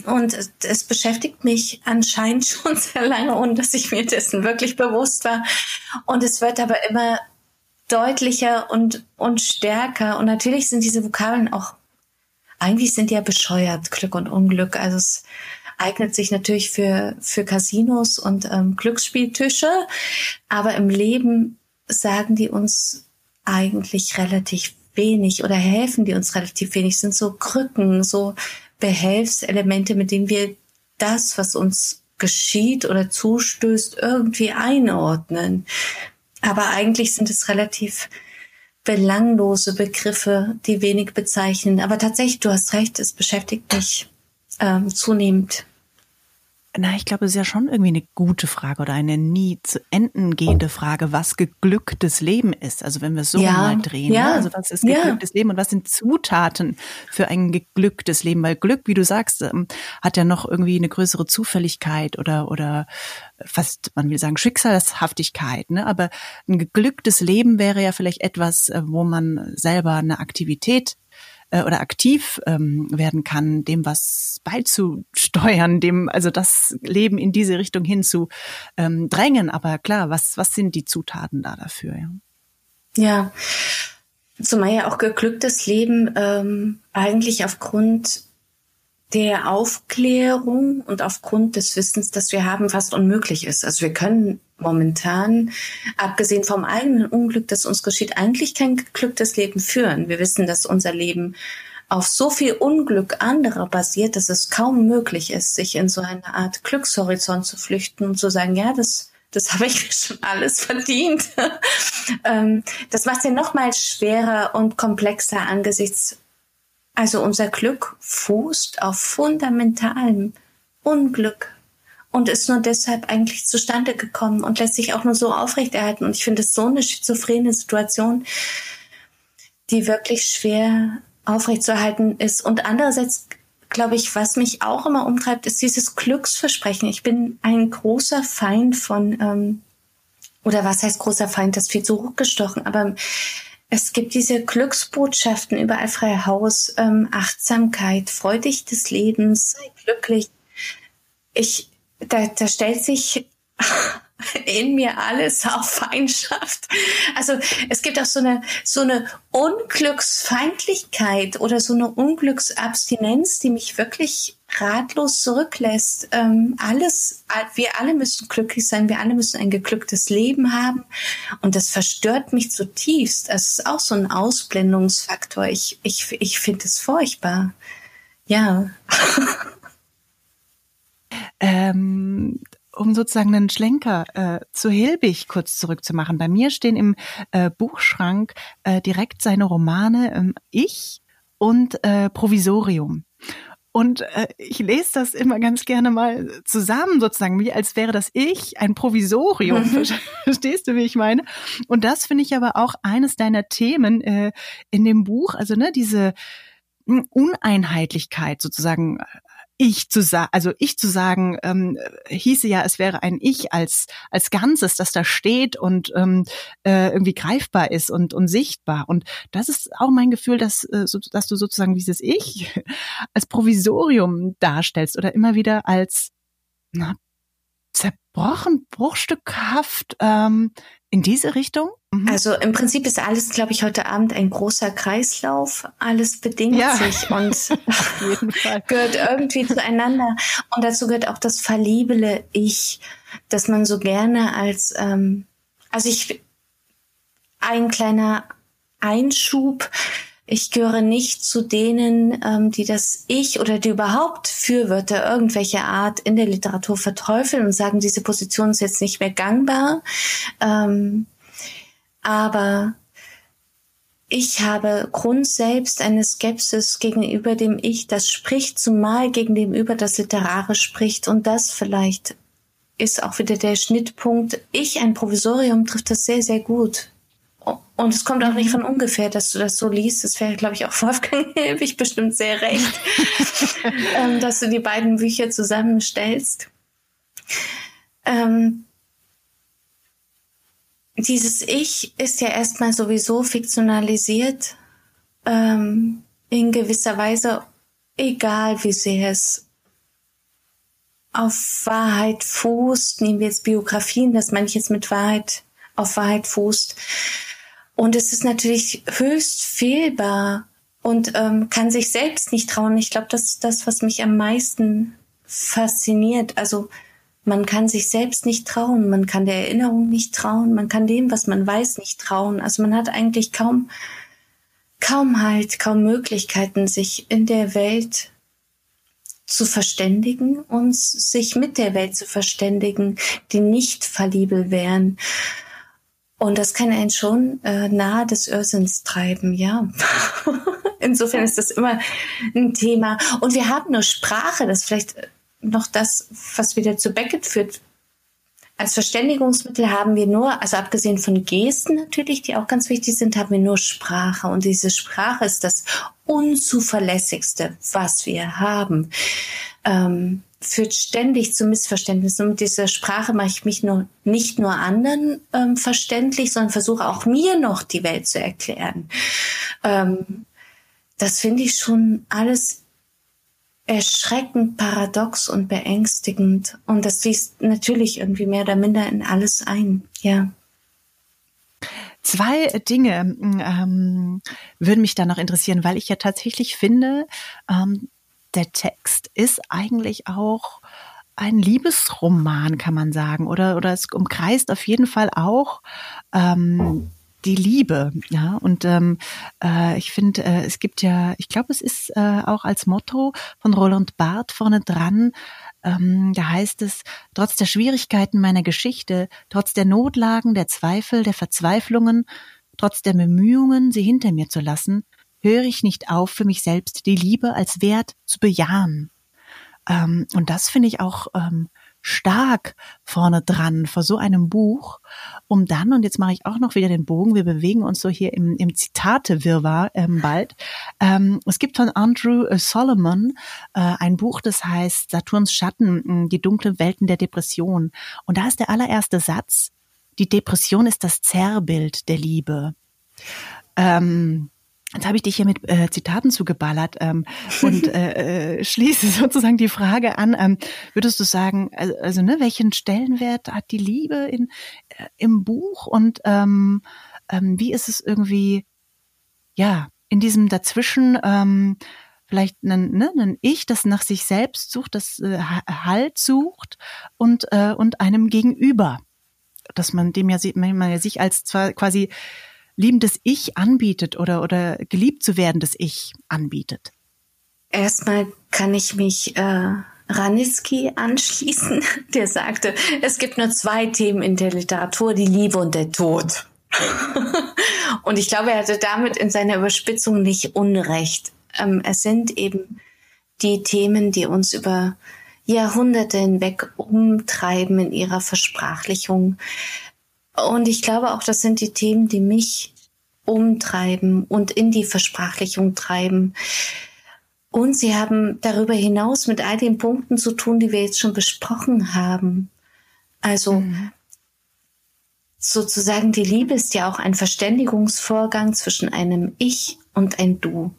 Und es, es beschäftigt mich anscheinend schon sehr lange, ohne dass ich mir dessen wirklich bewusst war. Und es wird aber immer deutlicher und, und stärker. Und natürlich sind diese Vokabeln auch, eigentlich sind die ja bescheuert, Glück und Unglück. Also es, eignet sich natürlich für, für Casinos und ähm, Glücksspieltische. Aber im Leben sagen die uns eigentlich relativ wenig oder helfen die uns relativ wenig, sind so Krücken, so Behelfselemente, mit denen wir das, was uns geschieht oder zustößt, irgendwie einordnen. Aber eigentlich sind es relativ belanglose Begriffe, die wenig bezeichnen. Aber tatsächlich, du hast recht, es beschäftigt mich ähm, zunehmend na, ich glaube, es ist ja schon irgendwie eine gute Frage oder eine nie zu enden gehende Frage, was geglücktes Leben ist. Also wenn wir es so ja, mal drehen, ja, ne? also was ist geglücktes ja. Leben und was sind Zutaten für ein geglücktes Leben? Weil Glück, wie du sagst, ähm, hat ja noch irgendwie eine größere Zufälligkeit oder oder fast, man will sagen, Schicksalshaftigkeit. Ne? Aber ein geglücktes Leben wäre ja vielleicht etwas, äh, wo man selber eine Aktivität äh, oder aktiv ähm, werden kann, dem was beizusteuern, dem also das Leben in diese Richtung hin zu ähm, drängen. Aber klar, was was sind die Zutaten da dafür? Ja, ja. zumal ja auch geglücktes Leben ähm, eigentlich aufgrund der Aufklärung und aufgrund des Wissens, das wir haben, fast unmöglich ist. Also wir können momentan, abgesehen vom eigenen Unglück, das uns geschieht, eigentlich kein geglücktes Leben führen. Wir wissen, dass unser Leben auf so viel Unglück anderer basiert, dass es kaum möglich ist, sich in so eine Art Glückshorizont zu flüchten und zu sagen, ja, das, das habe ich schon alles verdient. Ähm, das macht es ja noch mal schwerer und komplexer angesichts also unser Glück fußt auf fundamentalem Unglück und ist nur deshalb eigentlich zustande gekommen und lässt sich auch nur so aufrechterhalten. Und ich finde es so eine schizophrene Situation, die wirklich schwer aufrechtzuerhalten ist. Und andererseits glaube ich, was mich auch immer umtreibt, ist dieses Glücksversprechen. Ich bin ein großer Feind von, ähm, oder was heißt großer Feind, das ist viel zu hochgestochen, aber es gibt diese Glücksbotschaften überall frei Haus, ähm, Achtsamkeit, freu dich des Lebens, sei glücklich. Ich, da, da stellt sich in mir alles auf Feindschaft. Also es gibt auch so eine so eine Unglücksfeindlichkeit oder so eine Unglücksabstinenz, die mich wirklich ratlos zurücklässt. Ähm, alles, wir alle müssen glücklich sein, wir alle müssen ein geglücktes Leben haben und das verstört mich zutiefst. Es ist auch so ein Ausblendungsfaktor. Ich ich ich finde es furchtbar. Ja. ähm, um sozusagen einen Schlenker äh, zu Hilbig kurz zurückzumachen. Bei mir stehen im äh, Buchschrank äh, direkt seine Romane ähm, Ich und äh, Provisorium. Und äh, ich lese das immer ganz gerne mal zusammen, sozusagen, wie als wäre das Ich ein Provisorium. Mhm. Verstehst du, wie ich meine? Und das finde ich aber auch eines deiner Themen äh, in dem Buch. Also ne, diese hm, Uneinheitlichkeit sozusagen ich zu sagen, also ich zu sagen, ähm, hieße ja, es wäre ein Ich als als Ganzes, das da steht und ähm, äh, irgendwie greifbar ist und und sichtbar. Und das ist auch mein Gefühl, dass äh, dass du sozusagen dieses Ich als Provisorium darstellst oder immer wieder als na, zerbrochen, bruchstückhaft ähm, in diese Richtung. Mhm. Also im Prinzip ist alles, glaube ich, heute Abend ein großer Kreislauf. Alles bedingt ja. sich und gehört irgendwie zueinander. Und dazu gehört auch das verliebele Ich, dass man so gerne als, ähm, also ich, ein kleiner Einschub. Ich gehöre nicht zu denen, ähm, die das Ich oder die überhaupt Fürwörter irgendwelcher Art in der Literatur verteufeln und sagen, diese Position ist jetzt nicht mehr gangbar. Ähm, aber ich habe Grund selbst eine Skepsis gegenüber dem Ich, das spricht, zumal gegenüber das Literare spricht. Und das vielleicht ist auch wieder der Schnittpunkt. Ich, ein Provisorium, trifft das sehr, sehr gut. Und es kommt auch nicht von ungefähr, dass du das so liest. Das wäre, glaube ich, auch Wolfgang Hilbig bestimmt sehr recht, ähm, dass du die beiden Bücher zusammenstellst. Ähm, dieses Ich ist ja erstmal sowieso fiktionalisiert, ähm, in gewisser Weise, egal wie sehr es auf Wahrheit fußt, nehmen wir jetzt Biografien, das meine ich jetzt mit Wahrheit, auf Wahrheit fußt. Und es ist natürlich höchst fehlbar und ähm, kann sich selbst nicht trauen. Ich glaube, das ist das, was mich am meisten fasziniert. Also man kann sich selbst nicht trauen, man kann der Erinnerung nicht trauen, man kann dem, was man weiß, nicht trauen. Also man hat eigentlich kaum, kaum halt, kaum Möglichkeiten, sich in der Welt zu verständigen und sich mit der Welt zu verständigen, die nicht verliebel wären. Und das kann einen schon äh, nahe des Irrsinns treiben, ja. Insofern ist das immer ein Thema. Und wir haben nur Sprache, das vielleicht noch das, was wieder zu Beckett führt. Als Verständigungsmittel haben wir nur, also abgesehen von Gesten natürlich, die auch ganz wichtig sind, haben wir nur Sprache. Und diese Sprache ist das unzuverlässigste, was wir haben. Ähm, führt ständig zu Missverständnissen. Und mit dieser Sprache mache ich mich nur, nicht nur anderen ähm, verständlich, sondern versuche auch mir noch die Welt zu erklären. Ähm, das finde ich schon alles erschreckend paradox und beängstigend. Und das fließt natürlich irgendwie mehr oder minder in alles ein, ja. Zwei Dinge ähm, würden mich da noch interessieren, weil ich ja tatsächlich finde, ähm, der Text ist eigentlich auch ein Liebesroman, kann man sagen, oder oder es umkreist auf jeden Fall auch ähm, die Liebe, ja. Und ähm, äh, ich finde, äh, es gibt ja, ich glaube, es ist äh, auch als Motto von Roland Barth vorne dran. Ähm, da heißt es: Trotz der Schwierigkeiten meiner Geschichte, trotz der Notlagen, der Zweifel, der Verzweiflungen, trotz der Bemühungen, sie hinter mir zu lassen, höre ich nicht auf, für mich selbst die Liebe als Wert zu bejahen. Ähm, und das finde ich auch ähm, stark vorne dran vor so einem Buch, um dann, und jetzt mache ich auch noch wieder den Bogen, wir bewegen uns so hier im, im Zitate-Wirrwarr ähm, bald. Ähm, es gibt von Andrew Solomon äh, ein Buch, das heißt Saturns Schatten, die dunklen Welten der Depression. Und da ist der allererste Satz, die Depression ist das Zerrbild der Liebe. Ähm, Jetzt habe ich dich hier mit äh, Zitaten zugeballert ähm, und äh, äh, schließe sozusagen die Frage an. Ähm, würdest du sagen, also, also ne, welchen Stellenwert hat die Liebe in, äh, im Buch und ähm, ähm, wie ist es irgendwie, ja, in diesem dazwischen ähm, vielleicht ein, ne, ein Ich, das nach sich selbst sucht, das äh, Halt sucht und, äh, und einem Gegenüber, dass man dem ja, man ja sich als zwar quasi liebendes Ich anbietet oder, oder geliebt zu werden das Ich anbietet? Erstmal kann ich mich äh, Ranitzky anschließen, der sagte, es gibt nur zwei Themen in der Literatur, die Liebe und der Tod. und ich glaube, er hatte damit in seiner Überspitzung nicht Unrecht. Ähm, es sind eben die Themen, die uns über Jahrhunderte hinweg umtreiben in ihrer Versprachlichung. Und ich glaube auch, das sind die Themen, die mich umtreiben und in die Versprachlichung treiben. Und sie haben darüber hinaus mit all den Punkten zu tun, die wir jetzt schon besprochen haben. Also mhm. sozusagen die Liebe ist ja auch ein Verständigungsvorgang zwischen einem Ich und ein Du.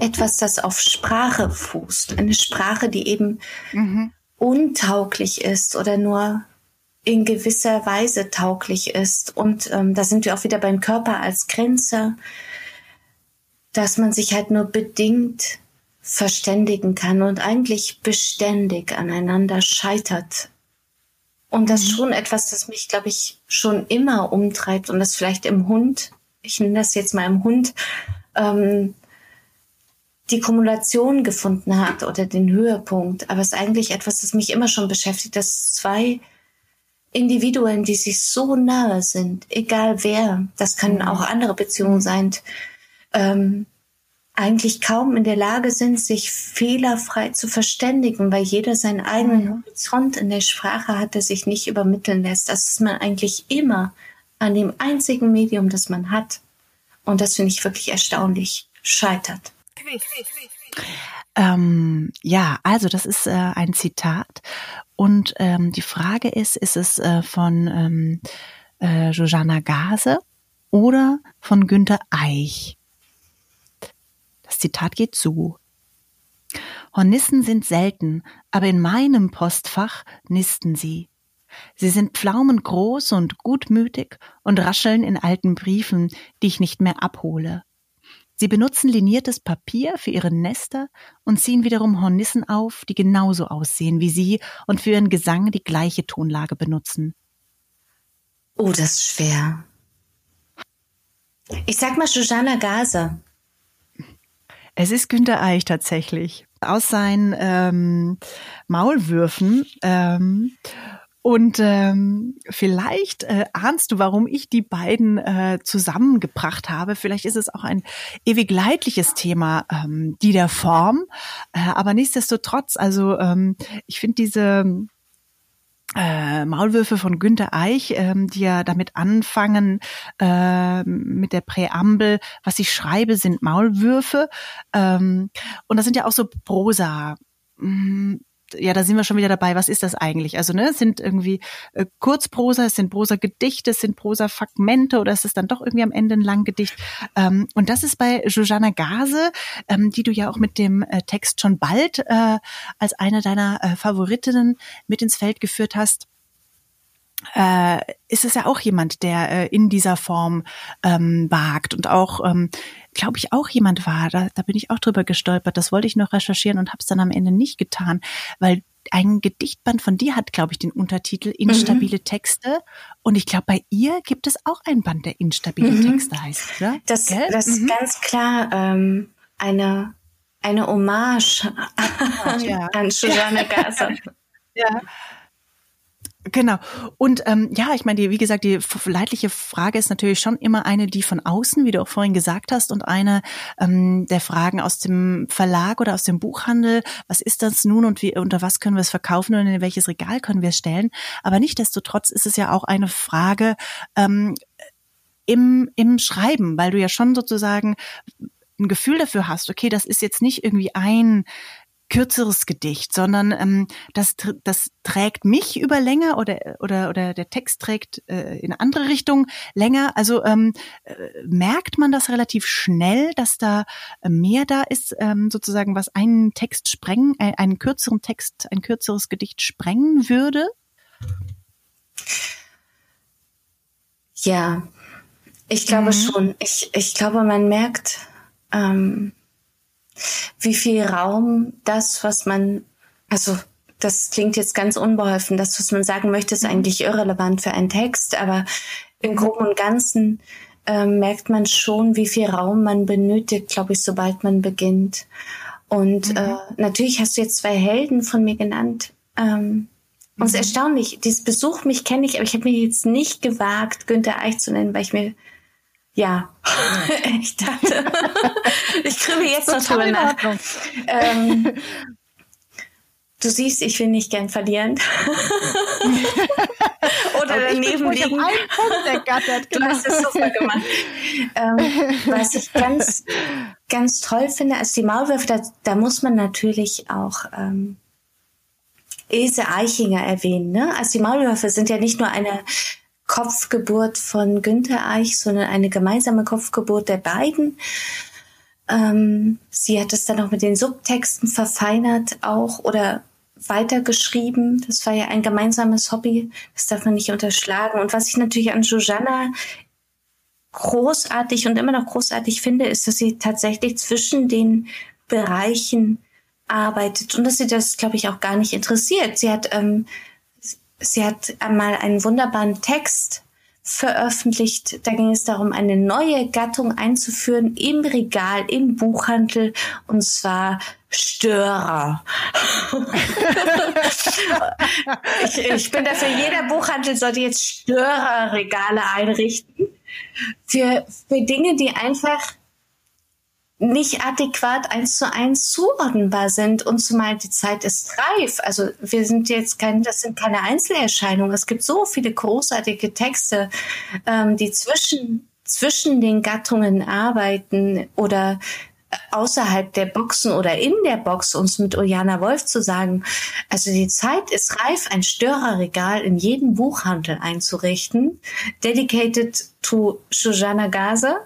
Etwas, das auf Sprache fußt. Eine Sprache, die eben mhm. untauglich ist oder nur in gewisser Weise tauglich ist. Und ähm, da sind wir auch wieder beim Körper als Grenze, dass man sich halt nur bedingt verständigen kann und eigentlich beständig aneinander scheitert. Und das ist mhm. schon etwas, das mich, glaube ich, schon immer umtreibt und das vielleicht im Hund, ich nenne das jetzt mal im Hund, ähm, die Kumulation gefunden hat oder den Höhepunkt. Aber es ist eigentlich etwas, das mich immer schon beschäftigt, dass zwei Individuen, die sich so nahe sind, egal wer, das können mhm. auch andere Beziehungen sein, ähm, eigentlich kaum in der Lage sind, sich fehlerfrei zu verständigen, weil jeder seinen eigenen mhm. Horizont in der Sprache hat, der sich nicht übermitteln lässt. Das ist man eigentlich immer an dem einzigen Medium, das man hat. Und das finde ich wirklich erstaunlich, scheitert. Ähm, ja, also das ist äh, ein Zitat. Und ähm, die Frage ist, ist es äh, von ähm, äh, Jojana Gase oder von Günter Eich? Das Zitat geht so. Hornissen sind selten, aber in meinem Postfach nisten sie. Sie sind pflaumengroß und gutmütig und rascheln in alten Briefen, die ich nicht mehr abhole. Sie benutzen liniertes Papier für ihre Nester und ziehen wiederum Hornissen auf, die genauso aussehen wie sie und für ihren Gesang die gleiche Tonlage benutzen. Oh, das ist schwer. Ich sag mal Shoshana Gaza. Es ist Günter Eich tatsächlich. Aus seinen ähm, Maulwürfen ähm, und ähm, vielleicht äh, ahnst du, warum ich die beiden äh, zusammengebracht habe. Vielleicht ist es auch ein ewig leidliches Thema, ähm, die der Form. Äh, aber nichtsdestotrotz, also ähm, ich finde diese äh, Maulwürfe von Günter Eich, ähm, die ja damit anfangen äh, mit der Präambel, was ich schreibe, sind Maulwürfe. Ähm, und das sind ja auch so Prosa. Ja, da sind wir schon wieder dabei. Was ist das eigentlich? Also, ne, es sind irgendwie äh, Kurzprosa, es sind Prosa-Gedichte, es sind Prosa-Fragmente oder ist es dann doch irgendwie am Ende ein Langgedicht? Ähm, und das ist bei Jojana Gase, ähm, die du ja auch mit dem äh, Text schon bald äh, als eine deiner äh, Favoritinnen mit ins Feld geführt hast äh, ist es ja auch jemand, der äh, in dieser Form ähm, wagt und auch, ähm, glaube ich, auch jemand war. Da, da bin ich auch drüber gestolpert. Das wollte ich noch recherchieren und habe es dann am Ende nicht getan, weil ein Gedichtband von dir hat, glaube ich, den Untertitel Instabile mhm. Texte. Und ich glaube, bei ihr gibt es auch ein Band, der Instabile mhm. Texte heißt, oder? Das, das ist mhm. ganz klar ähm, eine, eine Hommage ja. an Susanne Gasser. ja. Genau. Und ähm, ja, ich meine, wie gesagt, die leidliche Frage ist natürlich schon immer eine, die von außen, wie du auch vorhin gesagt hast, und eine ähm, der Fragen aus dem Verlag oder aus dem Buchhandel. Was ist das nun und wie unter was können wir es verkaufen und in welches Regal können wir es stellen? Aber nichtdestotrotz ist es ja auch eine Frage ähm, im, im Schreiben, weil du ja schon sozusagen ein Gefühl dafür hast, okay, das ist jetzt nicht irgendwie ein kürzeres Gedicht, sondern ähm, das, das trägt mich über länger oder, oder, oder der Text trägt äh, in andere Richtung länger. Also ähm, äh, merkt man das relativ schnell, dass da mehr da ist, ähm, sozusagen, was einen Text sprengen, äh, einen kürzeren Text, ein kürzeres Gedicht sprengen würde? Ja, ich glaube mhm. schon. Ich, ich glaube, man merkt, ähm, wie viel Raum das, was man, also das klingt jetzt ganz unbeholfen, das, was man sagen möchte, ist mhm. eigentlich irrelevant für einen Text, aber im mhm. Groben und Ganzen äh, merkt man schon, wie viel Raum man benötigt, glaube ich, sobald man beginnt. Und mhm. äh, natürlich hast du jetzt zwei Helden von mir genannt. Ähm, und es ist mhm. erstaunlich, dieses Besuch mich kenne ich, aber ich habe mir jetzt nicht gewagt, Günther Eich zu nennen, weil ich mir ja, ich dachte, ich kriege jetzt noch drüber nach. Ähm, du siehst, ich will nicht gern verlieren. Oder daneben liegen. Du hast es super gemacht. Ähm, was ich ganz, ganz toll finde, als die Maulwürfe, da, da muss man natürlich auch ähm, Ilse Eichinger erwähnen. Ne? Also die Maulwürfe sind ja nicht nur eine Kopfgeburt von Günther Eich, sondern eine gemeinsame Kopfgeburt der beiden. Ähm, sie hat es dann auch mit den Subtexten verfeinert auch oder weitergeschrieben. Das war ja ein gemeinsames Hobby. Das darf man nicht unterschlagen. Und was ich natürlich an Jojana großartig und immer noch großartig finde, ist, dass sie tatsächlich zwischen den Bereichen arbeitet und dass sie das, glaube ich, auch gar nicht interessiert. Sie hat, ähm, sie hat einmal einen wunderbaren Text veröffentlicht. Da ging es darum, eine neue Gattung einzuführen im Regal, im Buchhandel, und zwar Störer. ich, ich bin dafür, jeder Buchhandel sollte jetzt Störerregale einrichten. Für, für Dinge, die einfach nicht adäquat eins zu eins zuordnenbar sind und zumal die Zeit ist reif. Also wir sind jetzt kein, das sind keine Einzelerscheinungen. Es gibt so viele großartige Texte, ähm, die zwischen zwischen den Gattungen arbeiten oder außerhalb der Boxen oder in der Box uns mit Uljana Wolf zu sagen, also die Zeit ist reif, ein Störerregal in jedem Buchhandel einzurichten, dedicated to Shoshana Gaza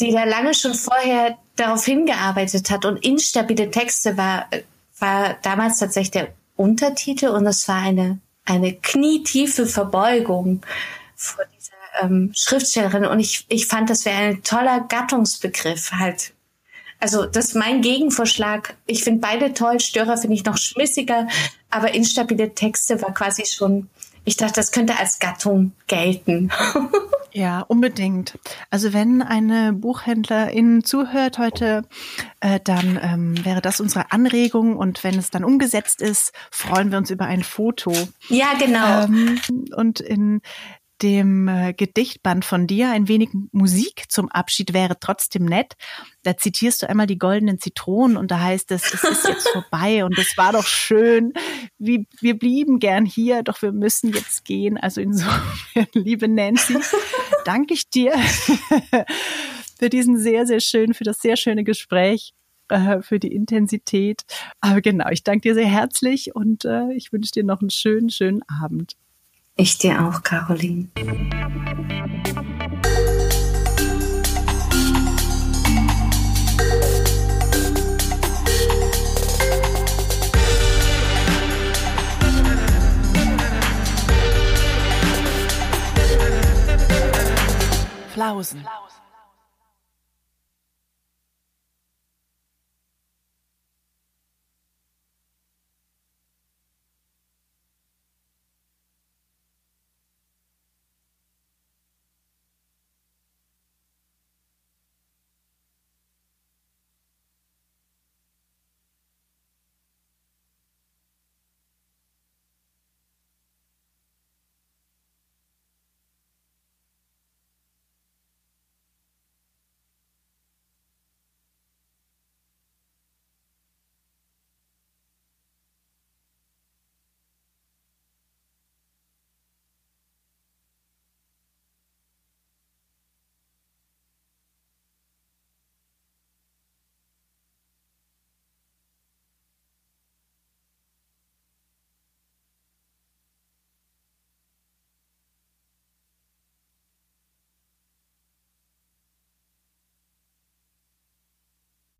die da lange schon vorher darauf hingearbeitet hat. Und instabile Texte war, war damals tatsächlich der Untertitel und es war eine, eine knietiefe Verbeugung vor dieser ähm, Schriftstellerin. Und ich, ich fand, das wäre ein toller Gattungsbegriff halt. Also das ist mein Gegenvorschlag. Ich finde beide toll. Störer finde ich noch schmissiger, aber instabile Texte war quasi schon ich dachte, das könnte als Gattung gelten. ja, unbedingt. Also wenn eine Buchhändlerin zuhört heute, äh, dann ähm, wäre das unsere Anregung und wenn es dann umgesetzt ist, freuen wir uns über ein Foto. Ja, genau. Ähm, und in dem äh, Gedichtband von dir ein wenig Musik zum Abschied wäre trotzdem nett. Da zitierst du einmal die goldenen Zitronen und da heißt es, es ist jetzt vorbei und es war doch schön. Wir, wir blieben gern hier, doch wir müssen jetzt gehen. Also insofern, liebe Nancy, danke ich dir für diesen sehr, sehr schönen, für das sehr schöne Gespräch äh, für die Intensität. Aber genau, ich danke dir sehr herzlich und äh, ich wünsche dir noch einen schönen, schönen Abend. Ich dir auch, Caroline. Flausen.